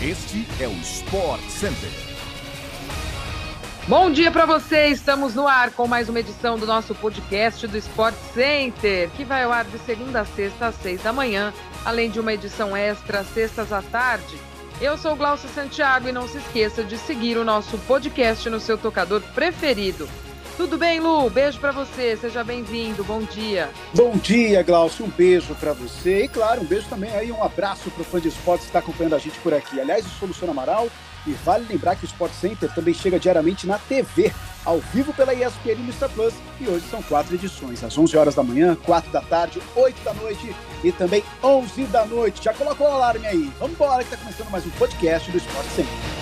Este é o Sport Center. Bom dia para você, estamos no ar com mais uma edição do nosso podcast do Sport Center, que vai ao ar de segunda a sexta às seis da manhã, além de uma edição extra sextas à tarde. Eu sou Glaucio Santiago e não se esqueça de seguir o nosso podcast no seu tocador preferido. Tudo bem, Lu? Beijo para você. Seja bem-vindo. Bom dia. Bom dia, Glaucio. Um beijo para você. E, claro, um beijo também aí, um abraço para o fã de esportes que está acompanhando a gente por aqui. Aliás, o Solução Amaral. E vale lembrar que o Sport Center também chega diariamente na TV, ao vivo pela ESPN e Star Plus. E hoje são quatro edições, às 11 horas da manhã, 4 da tarde, 8 da noite e também 11 da noite. Já colocou o alarme aí. Vamos embora que está começando mais um podcast do Sport Center.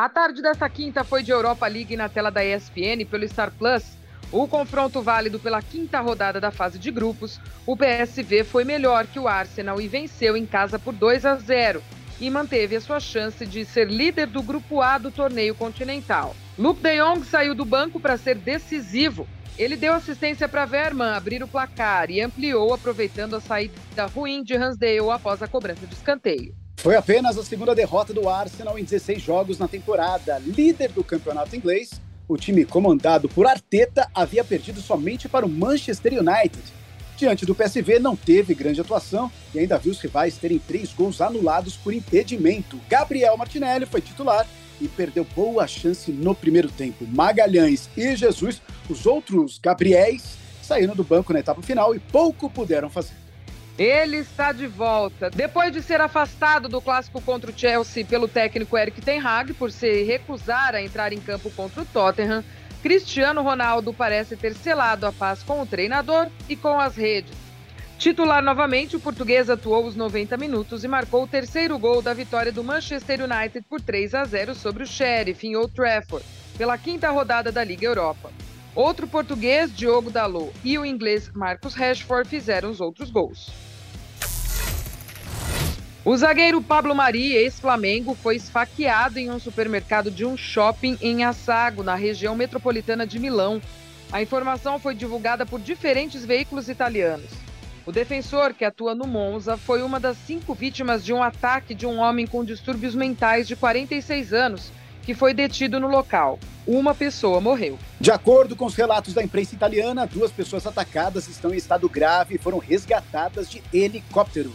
A tarde desta quinta foi de Europa League na tela da ESPN pelo Star Plus. O confronto válido pela quinta rodada da fase de grupos, o PSV foi melhor que o Arsenal e venceu em casa por 2 a 0 e manteve a sua chance de ser líder do grupo A do torneio continental. Luke de Jong saiu do banco para ser decisivo. Ele deu assistência para Verman abrir o placar e ampliou aproveitando a saída ruim de Hansdale após a cobrança de escanteio. Foi apenas a segunda derrota do Arsenal em 16 jogos na temporada. Líder do campeonato inglês, o time comandado por Arteta havia perdido somente para o Manchester United. Diante do PSV, não teve grande atuação e ainda viu os rivais terem três gols anulados por impedimento. Gabriel Martinelli foi titular e perdeu boa chance no primeiro tempo. Magalhães e Jesus, os outros Gabriéis, saíram do banco na etapa final e pouco puderam fazer. Ele está de volta. Depois de ser afastado do clássico contra o Chelsea pelo técnico Eric Ten Hag por se recusar a entrar em campo contra o Tottenham, Cristiano Ronaldo parece ter selado a paz com o treinador e com as redes. Titular novamente, o português atuou os 90 minutos e marcou o terceiro gol da vitória do Manchester United por 3 a 0 sobre o Sheriff em Old Trafford, pela quinta rodada da Liga Europa. Outro português, Diogo Dalot, e o inglês Marcus Rashford fizeram os outros gols. O zagueiro Pablo Mari, ex-Flamengo, foi esfaqueado em um supermercado de um shopping em Assago, na região metropolitana de Milão. A informação foi divulgada por diferentes veículos italianos. O defensor, que atua no Monza, foi uma das cinco vítimas de um ataque de um homem com distúrbios mentais de 46 anos, que foi detido no local. Uma pessoa morreu. De acordo com os relatos da imprensa italiana, duas pessoas atacadas estão em estado grave e foram resgatadas de helicóptero.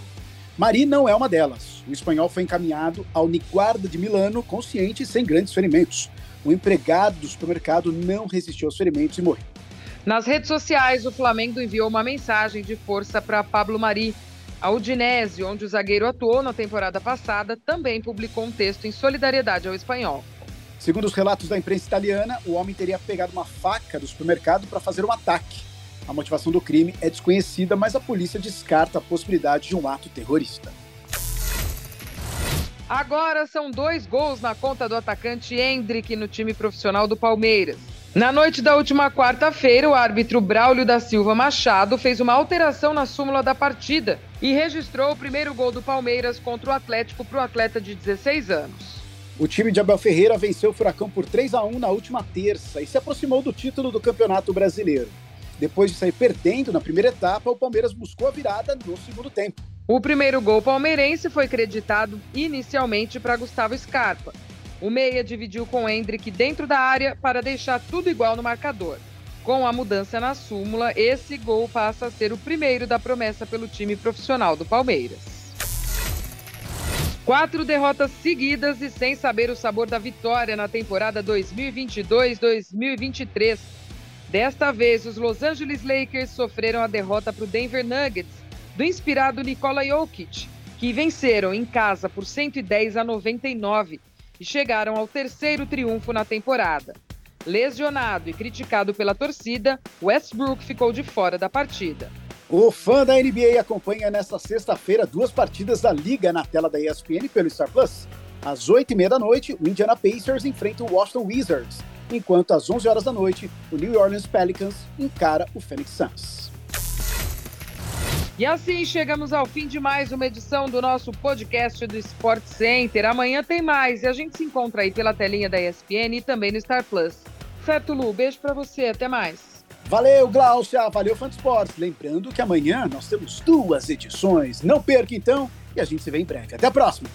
Mari não é uma delas. O espanhol foi encaminhado ao Niguarda de Milano, consciente e sem grandes ferimentos. O empregado do supermercado não resistiu aos ferimentos e morreu. Nas redes sociais, o Flamengo enviou uma mensagem de força para Pablo Mari. A Udinese, onde o zagueiro atuou na temporada passada, também publicou um texto em solidariedade ao espanhol. Segundo os relatos da imprensa italiana, o homem teria pegado uma faca do supermercado para fazer um ataque. A motivação do crime é desconhecida, mas a polícia descarta a possibilidade de um ato terrorista. Agora são dois gols na conta do atacante Hendrick no time profissional do Palmeiras. Na noite da última quarta-feira, o árbitro Braulio da Silva Machado fez uma alteração na súmula da partida e registrou o primeiro gol do Palmeiras contra o Atlético para o atleta de 16 anos. O time de Abel Ferreira venceu o Furacão por 3 a 1 na última terça e se aproximou do título do Campeonato Brasileiro. Depois de sair perdendo na primeira etapa, o Palmeiras buscou a virada no segundo tempo. O primeiro gol palmeirense foi creditado inicialmente para Gustavo Scarpa. O meia dividiu com Hendrick dentro da área para deixar tudo igual no marcador. Com a mudança na súmula, esse gol passa a ser o primeiro da promessa pelo time profissional do Palmeiras. Quatro derrotas seguidas e sem saber o sabor da vitória na temporada 2022-2023 Desta vez, os Los Angeles Lakers sofreram a derrota para o Denver Nuggets, do inspirado Nikola Jokic, que venceram em casa por 110 a 99 e chegaram ao terceiro triunfo na temporada. Lesionado e criticado pela torcida, Westbrook ficou de fora da partida. O fã da NBA acompanha nesta sexta-feira duas partidas da Liga na tela da ESPN pelo Star Plus. Às 8h30 da noite, o Indiana Pacers enfrenta o Washington Wizards enquanto às 11 horas da noite, o New Orleans Pelicans encara o Phoenix Suns. E assim chegamos ao fim de mais uma edição do nosso podcast do Sport Center. Amanhã tem mais e a gente se encontra aí pela telinha da ESPN e também no Star Plus. Certo, Lu? Beijo para você, até mais. Valeu, Glaucia, valeu, Fã Esportes. Lembrando que amanhã nós temos duas edições. Não perca então e a gente se vê em breve. Até a próxima!